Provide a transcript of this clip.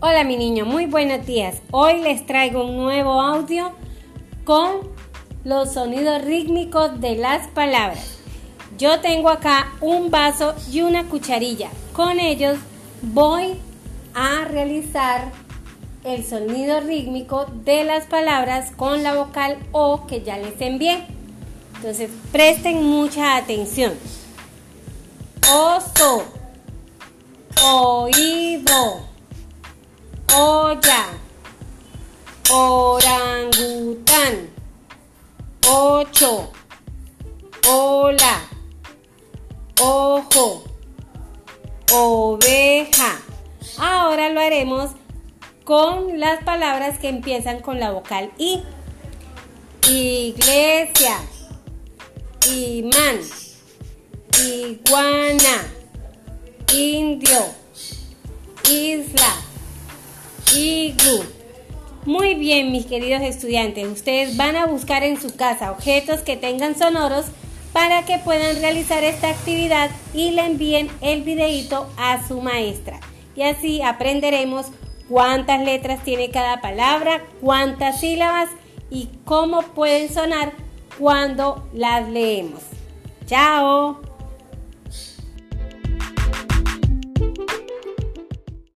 Hola mi niño, muy buenos días. Hoy les traigo un nuevo audio con los sonidos rítmicos de las palabras. Yo tengo acá un vaso y una cucharilla. Con ellos voy a realizar el sonido rítmico de las palabras con la vocal O que ya les envié. Entonces presten mucha atención. Oso, oído olla, orangután, ocho, hola, ojo, oveja. Ahora lo haremos con las palabras que empiezan con la vocal I. Iglesia, imán, iguana, indio, isla Muy bien, mis queridos estudiantes, ustedes van a buscar en su casa objetos que tengan sonoros para que puedan realizar esta actividad y le envíen el videito a su maestra. Y así aprenderemos cuántas letras tiene cada palabra, cuántas sílabas y cómo pueden sonar cuando las leemos. ¡Chao!